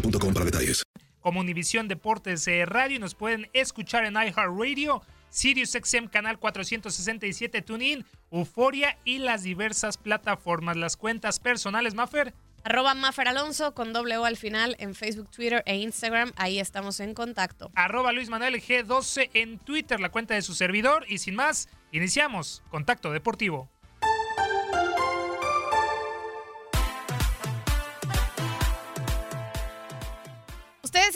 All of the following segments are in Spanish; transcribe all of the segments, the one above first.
boostmobile.com para detalles. como Univisión Deportes eh, Radio. Nos pueden escuchar en iHeartRadio, SiriusXM Canal 467 TuneIn, Euforia y las diversas plataformas. Las cuentas personales, Maffer. Arroba Mafer Alonso con doble O al final en Facebook, Twitter e Instagram. Ahí estamos en contacto. Arroba Luis Manuel G12 en Twitter, la cuenta de su servidor. Y sin más, iniciamos Contacto Deportivo.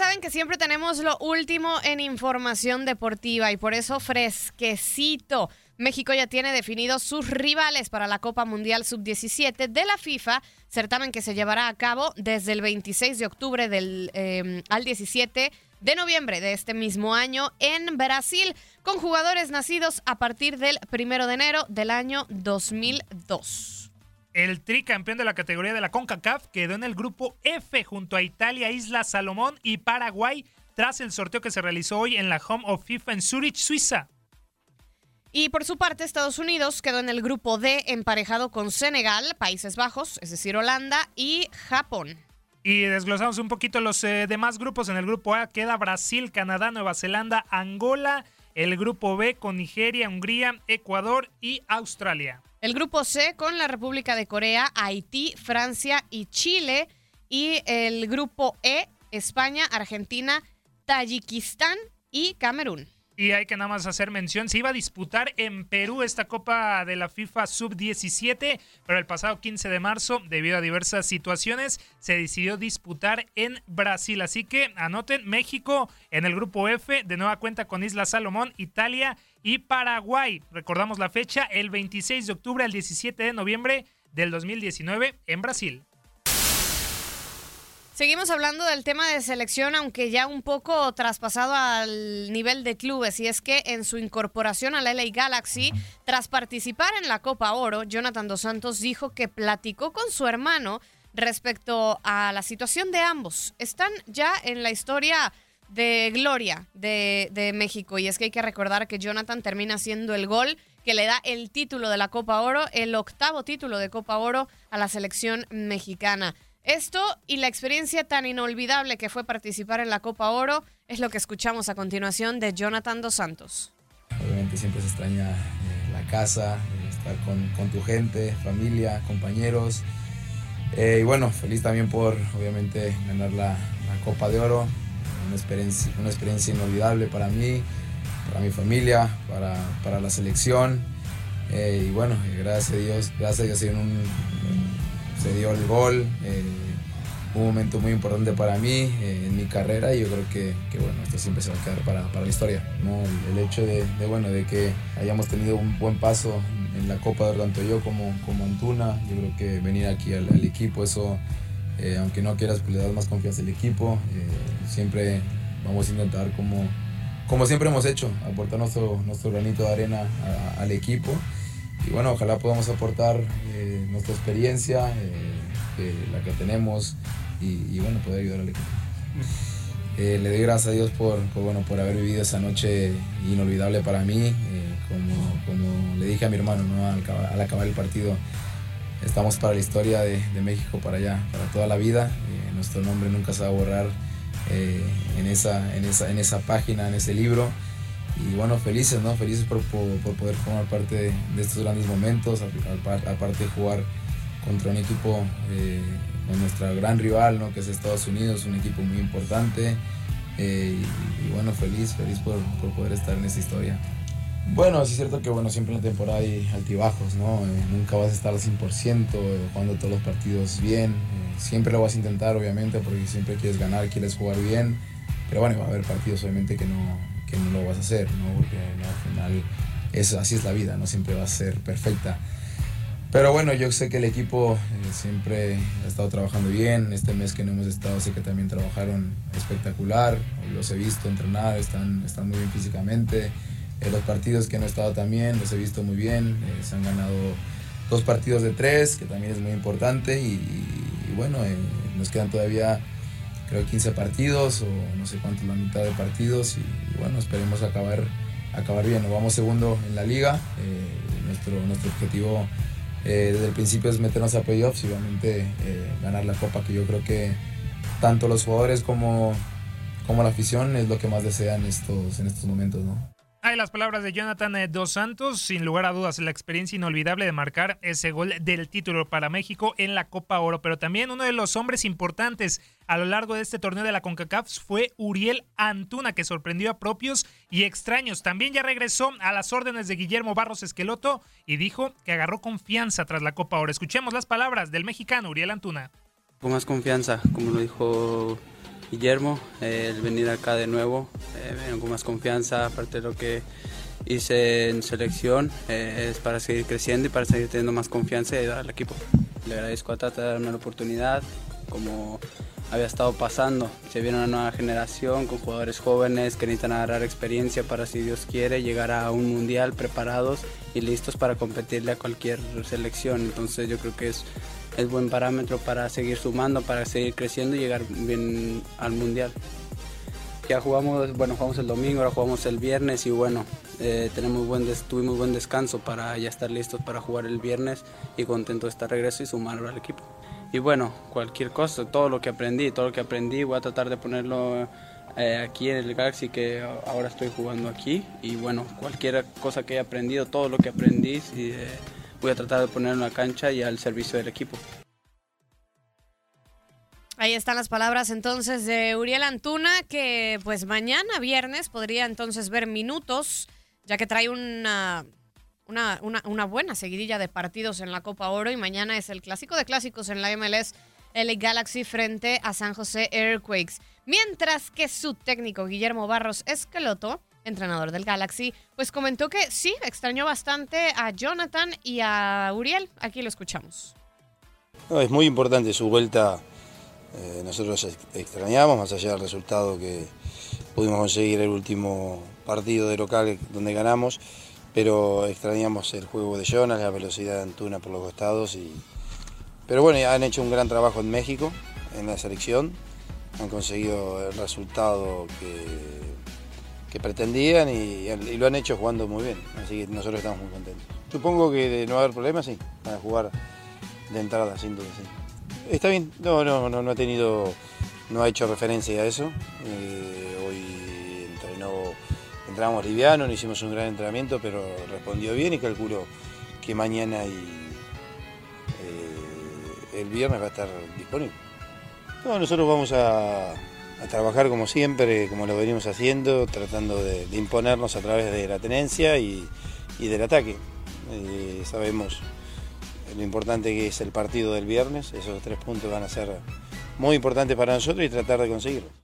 Saben que siempre tenemos lo último en información deportiva y por eso fresquecito. México ya tiene definidos sus rivales para la Copa Mundial Sub-17 de la FIFA, certamen que se llevará a cabo desde el 26 de octubre del, eh, al 17 de noviembre de este mismo año en Brasil, con jugadores nacidos a partir del 1 de enero del año 2002. El tricampeón de la categoría de la CONCACAF quedó en el grupo F junto a Italia, Isla Salomón y Paraguay tras el sorteo que se realizó hoy en la Home of FIFA en Zurich, Suiza. Y por su parte, Estados Unidos quedó en el grupo D emparejado con Senegal, Países Bajos, es decir, Holanda y Japón. Y desglosamos un poquito los eh, demás grupos. En el grupo A queda Brasil, Canadá, Nueva Zelanda, Angola. El grupo B con Nigeria, Hungría, Ecuador y Australia. El grupo C con la República de Corea, Haití, Francia y Chile. Y el grupo E, España, Argentina, Tayikistán y Camerún. Y hay que nada más hacer mención, se iba a disputar en Perú esta Copa de la FIFA Sub-17, pero el pasado 15 de marzo, debido a diversas situaciones, se decidió disputar en Brasil. Así que anoten, México en el grupo F, de nueva cuenta con Isla Salomón, Italia y Paraguay. Recordamos la fecha, el 26 de octubre al 17 de noviembre del 2019 en Brasil. Seguimos hablando del tema de selección, aunque ya un poco traspasado al nivel de clubes, y es que en su incorporación a la LA Galaxy, tras participar en la Copa Oro, Jonathan Dos Santos dijo que platicó con su hermano respecto a la situación de ambos. Están ya en la historia de gloria de, de México, y es que hay que recordar que Jonathan termina siendo el gol que le da el título de la Copa Oro, el octavo título de Copa Oro a la selección mexicana. Esto y la experiencia tan inolvidable que fue participar en la Copa Oro es lo que escuchamos a continuación de Jonathan Dos Santos. Obviamente siempre se extraña eh, la casa, eh, estar con, con, tu gente, familia, compañeros. Eh, y bueno, feliz también por obviamente ganar la, la, Copa de Oro. Una experiencia, una experiencia inolvidable para mí, para mi familia, para, para la selección. y bueno, gracias a Dios, gracias a Dios en un, se dio el gol. Eh, un momento muy importante para mí eh, en mi carrera y yo creo que, que, bueno, esto siempre se va a quedar para, para la historia. ¿no? El, hecho de, bueno, de que hayamos tenido un buen paso en la Copa tanto yo como, como Antuna, yo creo que venir aquí al, equipo, eso, eh, aunque no quieras, pues le das más confianza al equipo. Siempre vamos a intentar, como, como siempre hemos hecho, aportar nuestro, nuestro granito de arena al equipo. Y bueno, ojalá podamos aportar eh, nuestra experiencia, la que tenemos, y, bueno, poder ayudar al equipo. le doy gracias a Dios por, bueno, por haber vivido esa noche inolvidable para mí. como, como le dije a mi hermano ¿no? al, acabar el partido, estamos para la historia de, de México, para allá, para toda la vida. Eh, nuestro nombre nunca se va a borrar eh, en, esa, en, esa, en esa página, en ese libro. Y bueno, felices, ¿no? Felices por, por, poder formar parte de, estos grandes momentos, aparte de jugar contra un equipo, eh, con nuestra gran rival, ¿no? Que es Estados Unidos, un equipo muy importante. Eh, y, bueno, feliz, feliz por, por poder estar en esta historia. Bueno, es cierto que bueno, siempre en la temporada hay altibajos, ¿no? Eh, nunca vas a estar al 100%, eh, jugando todos los partidos bien. Siempre lo vas a intentar, obviamente, porque siempre quieres ganar, quieres jugar bien. Pero bueno, va a haber partidos, obviamente, que no, que no lo vas a hacer, ¿no? Porque ¿no? al final es, así es la vida, no siempre va a ser perfecta. Pero bueno, yo sé que el equipo eh, siempre ha estado trabajando bien. Este mes que no hemos estado, sé que también trabajaron espectacular. Los he visto entrenar, están, están muy bien físicamente. Eh, los partidos que no he estado también los he visto muy bien. Eh, se han ganado dos partidos de tres, que también es muy importante. Y, y bueno, eh, nos quedan todavía, creo, 15 partidos o no sé cuánto, la mitad de partidos. Y, bueno, esperemos acabar, acabar bien. Nos vamos segundo en la liga. nuestro, nuestro objetivo desde el principio es meternos a playoffs y obviamente ganar la copa, que yo creo que tanto los jugadores como, como la afición es lo que más desean estos, en estos momentos, ¿no? Hay las palabras de Jonathan Dos Santos, sin lugar a dudas, la experiencia inolvidable de marcar ese gol del título para México en la Copa Oro, pero también uno de los hombres importantes a lo largo de este torneo de la CONCACAF fue Uriel Antuna, que sorprendió a propios y extraños. También ya regresó a las órdenes de Guillermo Barros Esqueloto y dijo que agarró confianza tras la Copa Oro. Escuchemos las palabras del mexicano Uriel Antuna. Con más confianza, como lo dijo Guillermo, el venir acá de nuevo, eh, con más confianza, aparte de lo que hice en selección, eh, es para seguir creciendo y para seguir teniendo más confianza y ayudar al equipo. Le agradezco a Tata de darme la oportunidad, como había estado pasando. Se viene una nueva generación con jugadores jóvenes que necesitan agarrar experiencia para, si Dios quiere, llegar a un mundial preparados y listos para competirle a cualquier selección. Entonces yo creo que es es buen parámetro para seguir sumando, para seguir creciendo y llegar bien al mundial. Ya jugamos, bueno, jugamos el domingo, ahora jugamos el viernes y bueno, eh, tenemos buen des, tuvimos buen descanso para ya estar listos para jugar el viernes y contento de estar regreso y sumar al equipo. Y bueno, cualquier cosa, todo lo que aprendí, todo lo que aprendí, voy a tratar de ponerlo eh, aquí en el Galaxy que ahora estoy jugando aquí y bueno, cualquier cosa que haya aprendido, todo lo que aprendí. Eh, voy a tratar de poner en la cancha y al servicio del equipo. Ahí están las palabras entonces de Uriel Antuna, que pues mañana viernes podría entonces ver minutos, ya que trae una, una, una, buena seguidilla de partidos en la Copa Oro y mañana es el clásico de clásicos en la MLS, el Galaxy frente a San José Earthquakes. Mientras que su técnico Guillermo Barros Esqueloto entrenador del Galaxy, pues comentó que sí, extrañó bastante a Jonathan y a Uriel. Aquí lo escuchamos. Es muy importante su vuelta. Eh, nosotros extrañamos, más allá del resultado que pudimos conseguir el último partido de local donde ganamos, pero extrañamos el juego de Jonas, la velocidad de Antuna por los costados. Y... Pero bueno, han hecho un gran trabajo en México, en la selección, han conseguido el resultado que que pretendían y, lo han hecho jugando muy bien, así que nosotros estamos muy contentos. Supongo que de no haber problemas, sí, para jugar de entrada, sin duda, sí. Está bien, no, no, no, no ha tenido, no ha hecho referencia a eso. Eh, hoy entrenó, entramos liviano, no hicimos un gran entrenamiento, pero respondió bien y calculo que mañana y eh, el viernes va a estar disponible. No, nosotros vamos a, a trabajar como siempre, como lo venimos haciendo, tratando de, imponernos a través de la tenencia y, y del ataque. Eh, sabemos lo importante que es el partido del viernes, esos tres puntos van a ser muy importantes para nosotros y tratar de conseguirlo.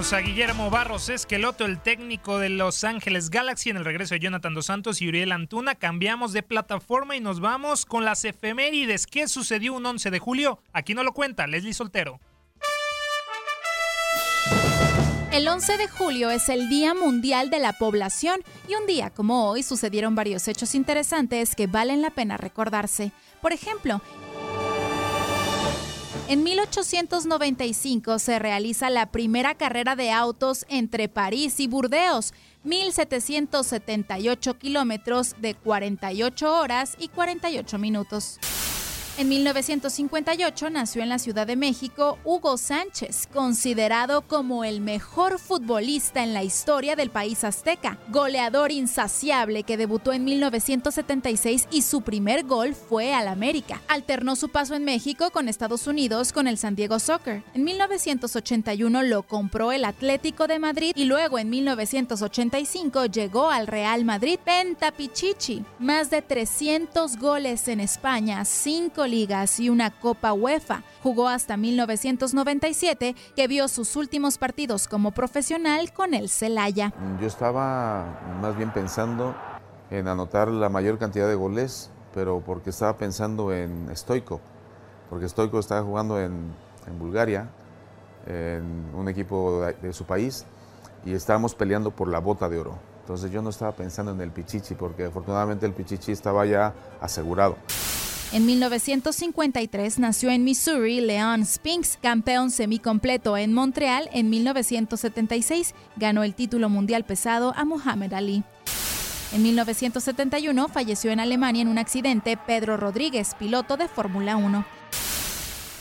A Guillermo Barros Esqueloto, el técnico de Los Ángeles Galaxy, en el regreso de Jonathan Dos Santos y Uriel Antuna. Cambiamos de plataforma y nos vamos con las efemérides. ¿Qué sucedió un 11 de julio? Aquí no lo cuenta Leslie Soltero. El 11 de julio es el Día Mundial de la Población y un día como hoy sucedieron varios hechos interesantes que valen la pena recordarse. Por ejemplo, en 1895 se realiza la primera carrera de autos entre París y Burdeos, 1778 kilómetros de 48 horas y 48 minutos. En 1958 nació en la Ciudad de México Hugo Sánchez, considerado como el mejor futbolista en la historia del país azteca, goleador insaciable que debutó en 1976 y su primer gol fue al América. Alternó su paso en México con Estados Unidos con el San Diego Soccer. En 1981 lo compró el Atlético de Madrid y luego en 1985 llegó al Real Madrid Pentapichichi. Más de 300 goles en España, 5 ligas y una Copa UEFA. Jugó hasta 1997, que vio sus últimos partidos como profesional con el Celaya. Yo estaba más bien pensando en anotar la mayor cantidad de goles, pero porque estaba pensando en Stoico, porque Stoico estaba jugando en, Bulgaria, en un equipo de, de su país, y estábamos peleando por la bota de oro. Entonces yo no estaba pensando en el Pichichi, porque afortunadamente el Pichichi estaba ya asegurado. En 1953 nació en Missouri Leon Spinks, campeón semicompleto en Montreal. En 1976 ganó el título mundial pesado a Muhammad Ali. En 1971 falleció en Alemania en un accidente Pedro Rodríguez, piloto de Fórmula 1.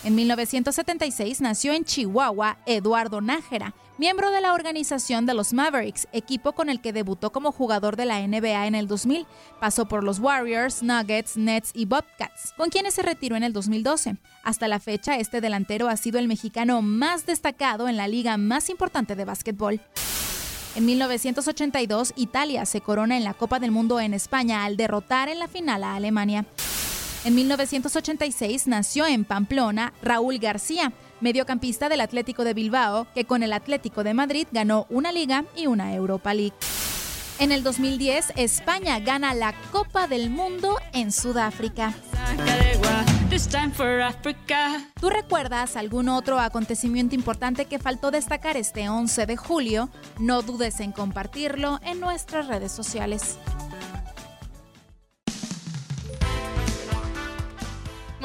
En 1976 nació en Chihuahua Eduardo Nájera, miembro de la organización de los Mavericks, equipo con el que debutó como jugador de la NBA en el 2000. Pasó por los Warriors, Nuggets, Nets y Bobcats, con quienes se retiró en el 2012. Hasta la fecha, este delantero ha sido el mexicano más destacado en la liga más importante de básquetbol. En 1982, Italia se corona en la Copa del Mundo en España al derrotar en la final a Alemania. En 1986 nació en Pamplona Raúl García, mediocampista del Atlético de Bilbao, que con el Atlético de Madrid ganó una Liga y una Europa League. En el 2010, España gana la Copa del Mundo en Sudáfrica. ¿Tú recuerdas algún otro acontecimiento importante que faltó destacar este 11 de julio? No dudes en compartirlo en nuestras redes sociales.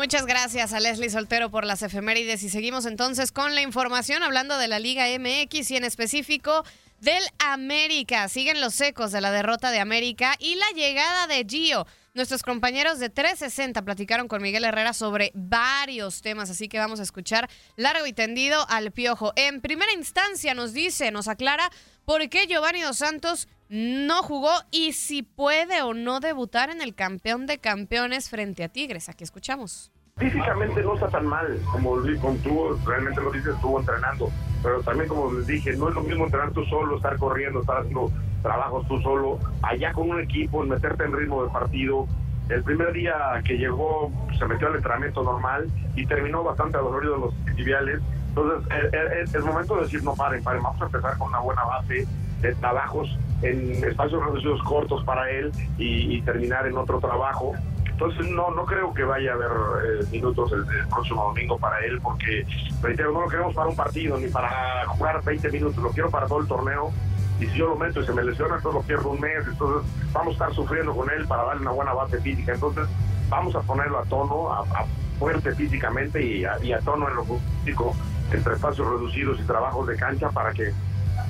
Muchas gracias a Leslie Soltero por las efemérides y seguimos entonces con la información hablando de la Liga MX y en específico del América. Siguen los ecos de la derrota de América y la llegada de Gio. Nuestros compañeros de 360 platicaron con Miguel Herrera sobre varios temas, así que vamos a escuchar largo y tendido al piojo. En primera instancia nos dice, nos aclara por qué Giovanni Dos Santos no jugó y si puede o no debutar en el campeón de campeones frente a Tigres. Aquí escuchamos. Físicamente no está tan mal, como, como tú realmente lo dices, estuvo entrenando, pero también como les dije, no es lo mismo entrenar tú solo, estar corriendo, estar haciendo trabajos tú solo, allá con un equipo, meterte en ritmo de partido. El primer día que llegó se metió al entrenamiento normal y terminó bastante adolorido los tibiales. Entonces es, es momento de decir, no paren, paren, vamos a empezar con una buena base de trabajos en espacios reducidos cortos para él y, y terminar en otro trabajo. Entonces no no creo que vaya a haber eh, minutos el, próximo domingo para él porque, no lo queremos para un partido ni para jugar 20 minutos, lo quiero para todo el torneo y si yo lo meto y se me lesiona, entonces lo pierdo un mes, entonces vamos a estar sufriendo con él para darle una buena base física, entonces vamos a ponerlo a tono, a, a fuerte físicamente y a, y a tono en lo físico entre espacios reducidos y trabajos de cancha para que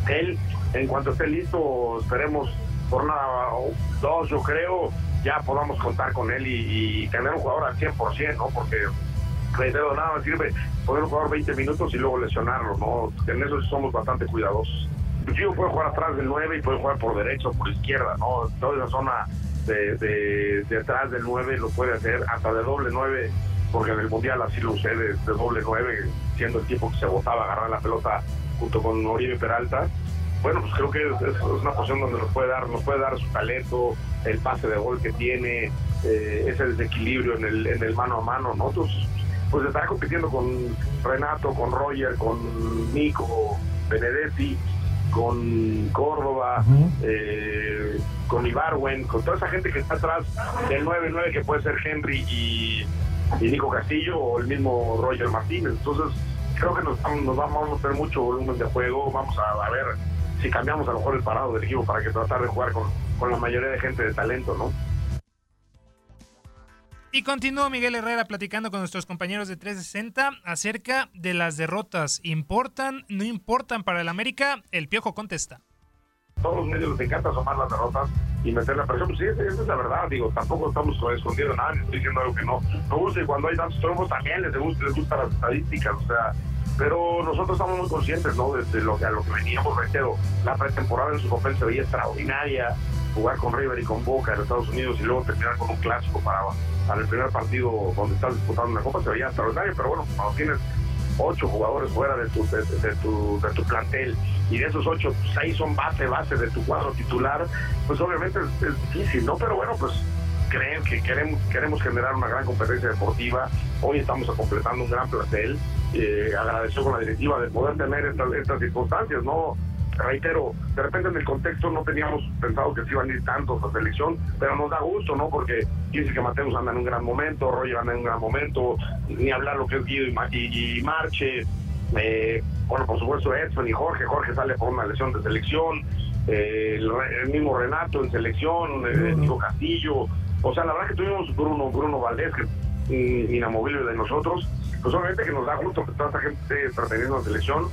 él, en cuanto esté listo, esperemos jornada dos, yo creo, ya podamos contar con él y, tener un jugador al 100%, ¿no? Porque, reitero, nada más sirve poner un jugador 20 minutos y luego lesionarlo, ¿no? En eso somos bastante cuidadosos. Gio puede jugar atrás del 9 y puede jugar por derecha o por izquierda, ¿no? Toda esa zona de, de, atrás del 9 lo puede hacer hasta de doble 9 porque en el Mundial así lo usé de, doble 9, siendo el tipo que se botaba a agarrar la pelota junto con Oribe Peralta bueno, pues creo que es, es una posición donde nos puede dar, nos puede dar su talento, el pase de gol que tiene, eh, ese desequilibrio en el, en el mano a mano, ¿no? Entonces, pues estará compitiendo con Renato, con Roger, con Nico, Benedetti, con Córdoba, eh, con Ibarwen, con toda esa gente que está atrás del 9-9 que puede ser Henry y, y Nico Castillo o el mismo Roger Martínez. Entonces, creo que nos, nos vamos a tener mucho volumen de juego, vamos a, a ver si cambiamos a lo mejor el parado del equipo para que tratar de jugar con, con la mayoría de gente de talento, ¿no? Y continúa Miguel Herrera platicando con nuestros compañeros de 360 acerca de las derrotas. ¿Importan? ¿No importan para el América? El Piojo contesta. Todos los medios les encanta tomar las derrotas y meter la presión. Pues sí, esa es la verdad. Digo, tampoco estamos escondiendo nada, ni estoy diciendo algo que no. Me gusta y cuando hay tantos triunfos también les gusta, les gustan las estadísticas. O sea, pero nosotros estamos muy conscientes, ¿no? De, lo que a lo que veníamos, reitero, la pretemporada en su papel se veía extraordinaria, jugar con River y con Boca en Estados Unidos y luego terminar con un clásico para, para el primer partido donde estás disputando una copa se veía extraordinario, pero bueno, cuando tienes ocho jugadores fuera de tu, de, tu, de tu plantel y de esos ocho, seis son base, base de tu cuadro titular, pues obviamente es difícil, ¿no? Pero bueno, pues creen que queremos, queremos generar una gran competencia deportiva. Hoy estamos completando un gran plantel. Eh, agradeció con la directiva de poder tener estas, estas circunstancias, ¿no? Reitero, de repente en el contexto no teníamos pensado que se iban a ir tantos a selección, pero nos da gusto, ¿no? Porque dice que Mateus anda en un gran momento, Roger anda en un gran momento, ni hablar lo que es Guido y, y- y Marche, eh, bueno, por supuesto Edson y Jorge, Jorge sale por una lesión de selección, eh, el, mismo Renato en selección, eh, Nico Castillo, o sea, la verdad que tuvimos Bruno, Bruno Valdés, inamovible de nosotros, pues obviamente que nos da gusto que toda esta gente esté perteneciendo a la selección,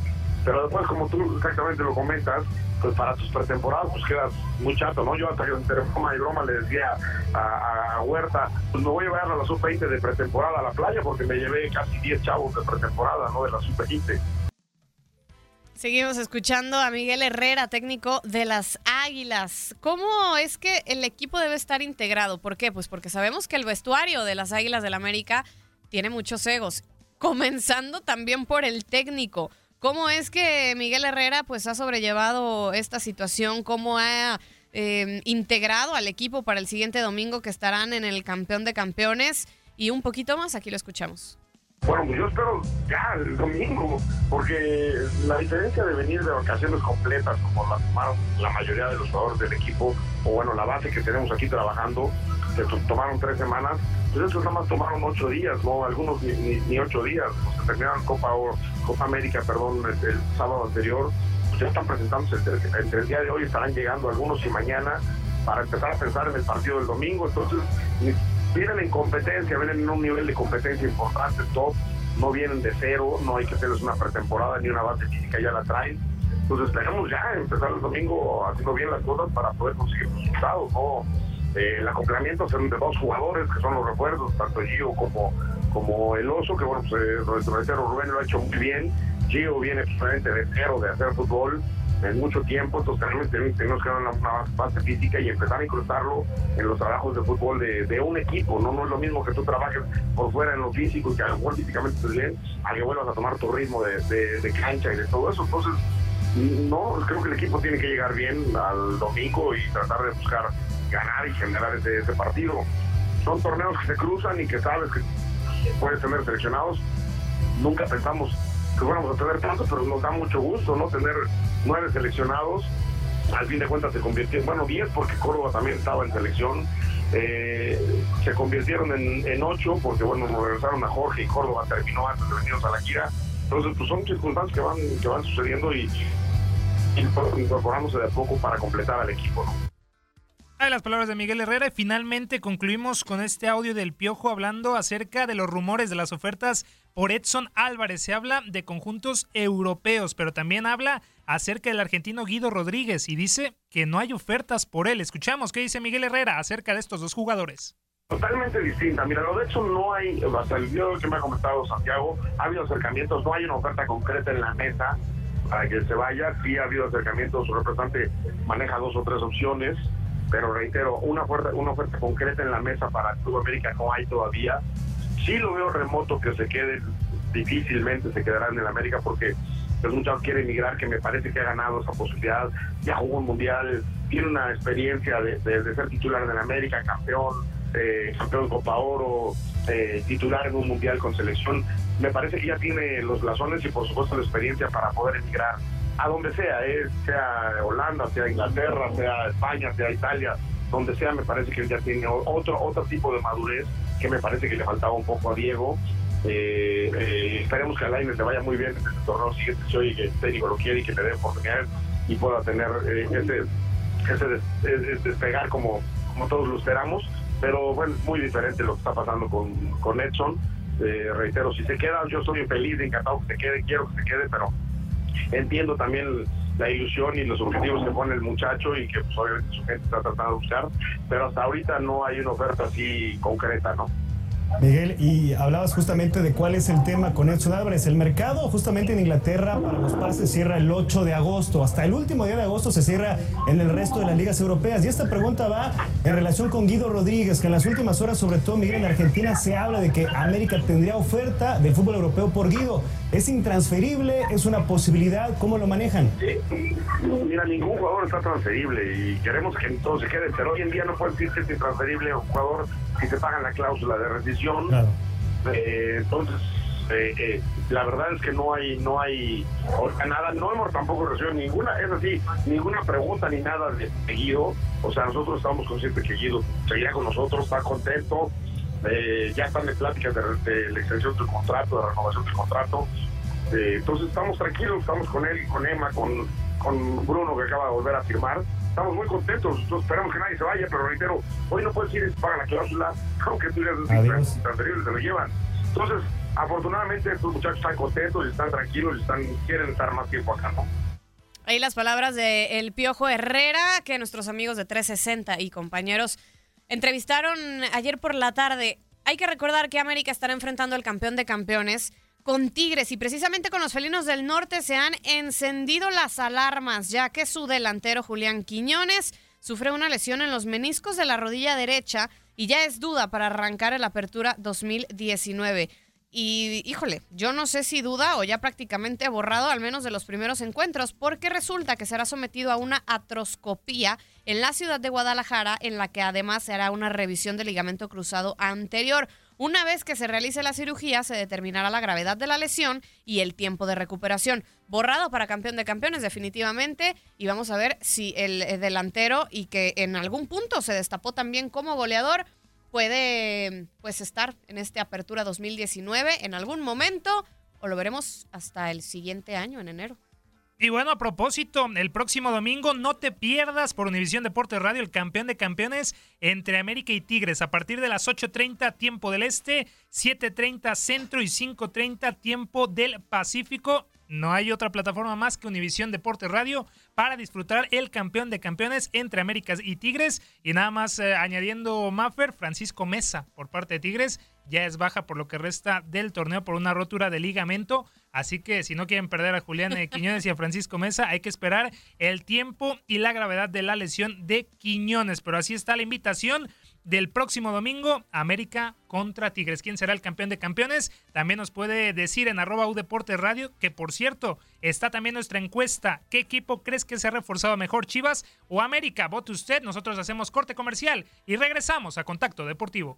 pero después, como tú exactamente lo comentas, pues para tus pretemporadas, pues quedas muy chato, ¿no? Yo hasta que entre broma y broma le decía a- a Huerta, pues me voy a llevar a la sub-20 de pretemporada a la playa porque me llevé casi 10 chavos de pretemporada, ¿no? De la sub-20. Seguimos escuchando a Miguel Herrera, técnico de las Águilas. ¿Cómo es que el equipo debe estar integrado? ¿Por qué? Pues porque sabemos que el vestuario de las Águilas del América tiene muchos egos, comenzando también por el técnico. ¿Cómo es que Miguel Herrera pues ha sobrellevado esta situación? ¿Cómo ha eh, integrado al equipo para el siguiente domingo que estarán en el campeón de campeones? Y un poquito más, aquí lo escuchamos. Bueno, pues yo espero ya el domingo, porque la diferencia de venir de vacaciones completas, como las tomaron la mayoría de los jugadores del equipo, o bueno, la base que tenemos aquí trabajando, que to- tomaron tres semanas, pues esos nada más tomaron ocho días, ¿no? Algunos ni, ni- ni ocho días, o sea, terminaron Copa, O- Copa América, perdón, el, el sábado anterior, pues ya están presentándose entre, entre el día de hoy, estarán llegando algunos y mañana para empezar a pensar en el partido del domingo, entonces ni- vienen en competencia, vienen en un nivel de competencia importante, top, no vienen de cero, no hay que hacerles una pretemporada ni una base física, ya la traen. Entonces esperemos ya empezar el domingo haciendo bien las cosas para poder conseguir resultados, ¿no? Eh, el acoplamiento de dos jugadores que son los refuerzos, tanto Gio como, como el Oso, que bueno, pues eh, nuestro reitero Rubén lo ha hecho muy bien. Gio viene precisamente de cero, de hacer fútbol en mucho tiempo, entonces tenemos, tenemos que dar una, una base física y empezar a incrustarlo en los trabajos de fútbol de, de un equipo, ¿no? No es lo mismo que tú trabajes por fuera en lo físico y que a lo mejor físicamente estés bien, a que vuelvas a tomar tu ritmo de, de- de cancha y de todo eso. Entonces, no, creo que el equipo tiene que llegar bien al domingo y tratar de buscar ganar y generar ese, ese partido. Son torneos que se cruzan y que sabes que puedes tener seleccionados. Nunca pensamos que fuéramos a tener tantos, pero nos da mucho gusto, ¿no? Tener nueve seleccionados. Al fin de cuentas se convirtieron, bueno, diez porque Córdoba también estaba en selección. Eh, se convirtieron en, en ocho porque, bueno, nos regresaron a Jorge y Córdoba terminó antes de venirnos a la gira. Entonces, pues son circunstancias que van, que van sucediendo y, y incorporándose de a poco para completar al equipo, ¿no? Hay las palabras de Miguel Herrera y finalmente concluimos con este audio del Piojo hablando acerca de los rumores de las ofertas por Edson Álvarez. Se habla de conjuntos europeos, pero también habla acerca del argentino Guido Rodríguez y dice que no hay ofertas por él. Escuchamos qué dice Miguel Herrera acerca de estos dos jugadores. Totalmente distinta. Mira, lo de hecho no hay, hasta el día de que me ha comentado Santiago, ha habido acercamientos, no hay una oferta concreta en la mesa para que se vaya. Sí ha habido acercamientos, su representante maneja dos o tres opciones, pero reitero, una oferta, una oferta concreta en la mesa para Club América no hay todavía. Sí lo veo remoto que se quede, difícilmente se quedará en el América porque el muchacho quiere emigrar, que me parece que ha ganado esa posibilidad, ya jugó un mundial, tiene una experiencia de, ser titular en América, campeón, eh, campeón Copa Oro, eh, titular en un mundial con selección. Me parece que ya tiene los blasones y por supuesto la experiencia para poder emigrar a donde sea, eh, sea Holanda, sea Inglaterra, sea España, sea Italia, donde sea, me parece que ya tiene otro, otro tipo de madurez que me parece que le faltaba un poco a Diego. Eh, eh, esperemos que a Lainez le vaya muy bien en este torneo siguiente, si que el técnico lo quiere y que le dé oportunidades y pueda tener ese, ese despegar como, como todos lo esperamos. Pero bueno, es muy diferente lo que está pasando con, con Edson. reitero, si se queda, yo estoy feliz, encantado que se quede, quiero que se quede, pero entiendo también la ilusión y los objetivos que pone el muchacho y que pues, obviamente su gente está tratando de buscar, pero hasta ahorita no hay una oferta así concreta, ¿no? Miguel, y hablabas justamente de cuál es el tema con Edson Álvarez. El mercado justamente en Inglaterra para los pases cierra el 8 de agosto. Hasta el último día de agosto se cierra en el resto de las ligas europeas. Y esta pregunta va en relación con Guido Rodríguez, que en las últimas horas, sobre todo Miguel, en Argentina se habla de que América tendría oferta del fútbol europeo por Guido. ¿Es intransferible? ¿Es una posibilidad? ¿Cómo lo manejan? Mira, ningún jugador está transferible y queremos que se quede, pero hoy en día no puede decir que es intransferible un jugador si se pagan la cláusula de rescisión. Eh, entonces, eh, eh, la verdad es que no hay, no hay nada, no hemos tampoco recibido ninguna, es así, ninguna pregunta ni nada de, Guido. O sea, nosotros estamos conscientes que Guido seguirá con nosotros, está contento. ya están en pláticas de, la extensión del contrato, de renovación del contrato. entonces estamos tranquilos, estamos con él, con Emma, con, con Bruno que acaba de volver a firmar estamos muy contentos, esperamos que nadie se vaya, pero reitero, hoy no puedes ir paga la cláusula, aunque tú digas anteriores se lo llevan. Entonces, afortunadamente estos muchachos están contentos y están tranquilos y están, quieren estar más tiempo acá, ¿no? Ahí las palabras de El Piojo Herrera, que nuestros amigos de 360 y compañeros entrevistaron ayer por la tarde. Hay que recordar que América estará enfrentando al campeón de campeones con Tigres y precisamente con los felinos del norte se han encendido las alarmas ya que su delantero Julián Quiñones sufre una lesión en los meniscos de la rodilla derecha y ya es duda para arrancar el Apertura 2019. Y híjole, yo no sé si duda o ya prácticamente borrado al menos de los primeros encuentros, porque resulta que será sometido a una atroscopía en la ciudad de Guadalajara, en la que además se hará una revisión del ligamento cruzado anterior. Una vez que se realice la cirugía, se determinará la gravedad de la lesión y el tiempo de recuperación. Borrado para campeón de campeones, definitivamente. Y vamos a ver si el eh, delantero y que en algún punto se destapó también como goleador puede pues estar en esta apertura 2019 en algún momento o lo veremos hasta el siguiente año en enero. Y bueno, a propósito, el próximo domingo no te pierdas por Univisión Deportes Radio el campeón de campeones entre América y Tigres a partir de las 8.30 tiempo del Este, 7.30 Centro y 5.30 tiempo del Pacífico. No hay otra plataforma más que Univisión Deportes Radio para disfrutar el campeón de campeones entre Américas y Tigres. Y nada más eh, añadiendo Maffer, Francisco Mesa por parte de Tigres ya es baja por lo que resta del torneo por una rotura de ligamento. Así que si no quieren perder a Julián eh, Quiñones y a Francisco Mesa, hay que esperar el tiempo y la gravedad de la lesión de Quiñones. Pero así está la invitación del próximo domingo, América contra Tigres. ¿Quién será el campeón de campeones? También nos puede decir en arroba Deportes Radio, que por cierto, está también nuestra encuesta. ¿Qué equipo crees que se ha reforzado mejor, Chivas o América? Vote usted, nosotros hacemos corte comercial y regresamos a Contacto Deportivo.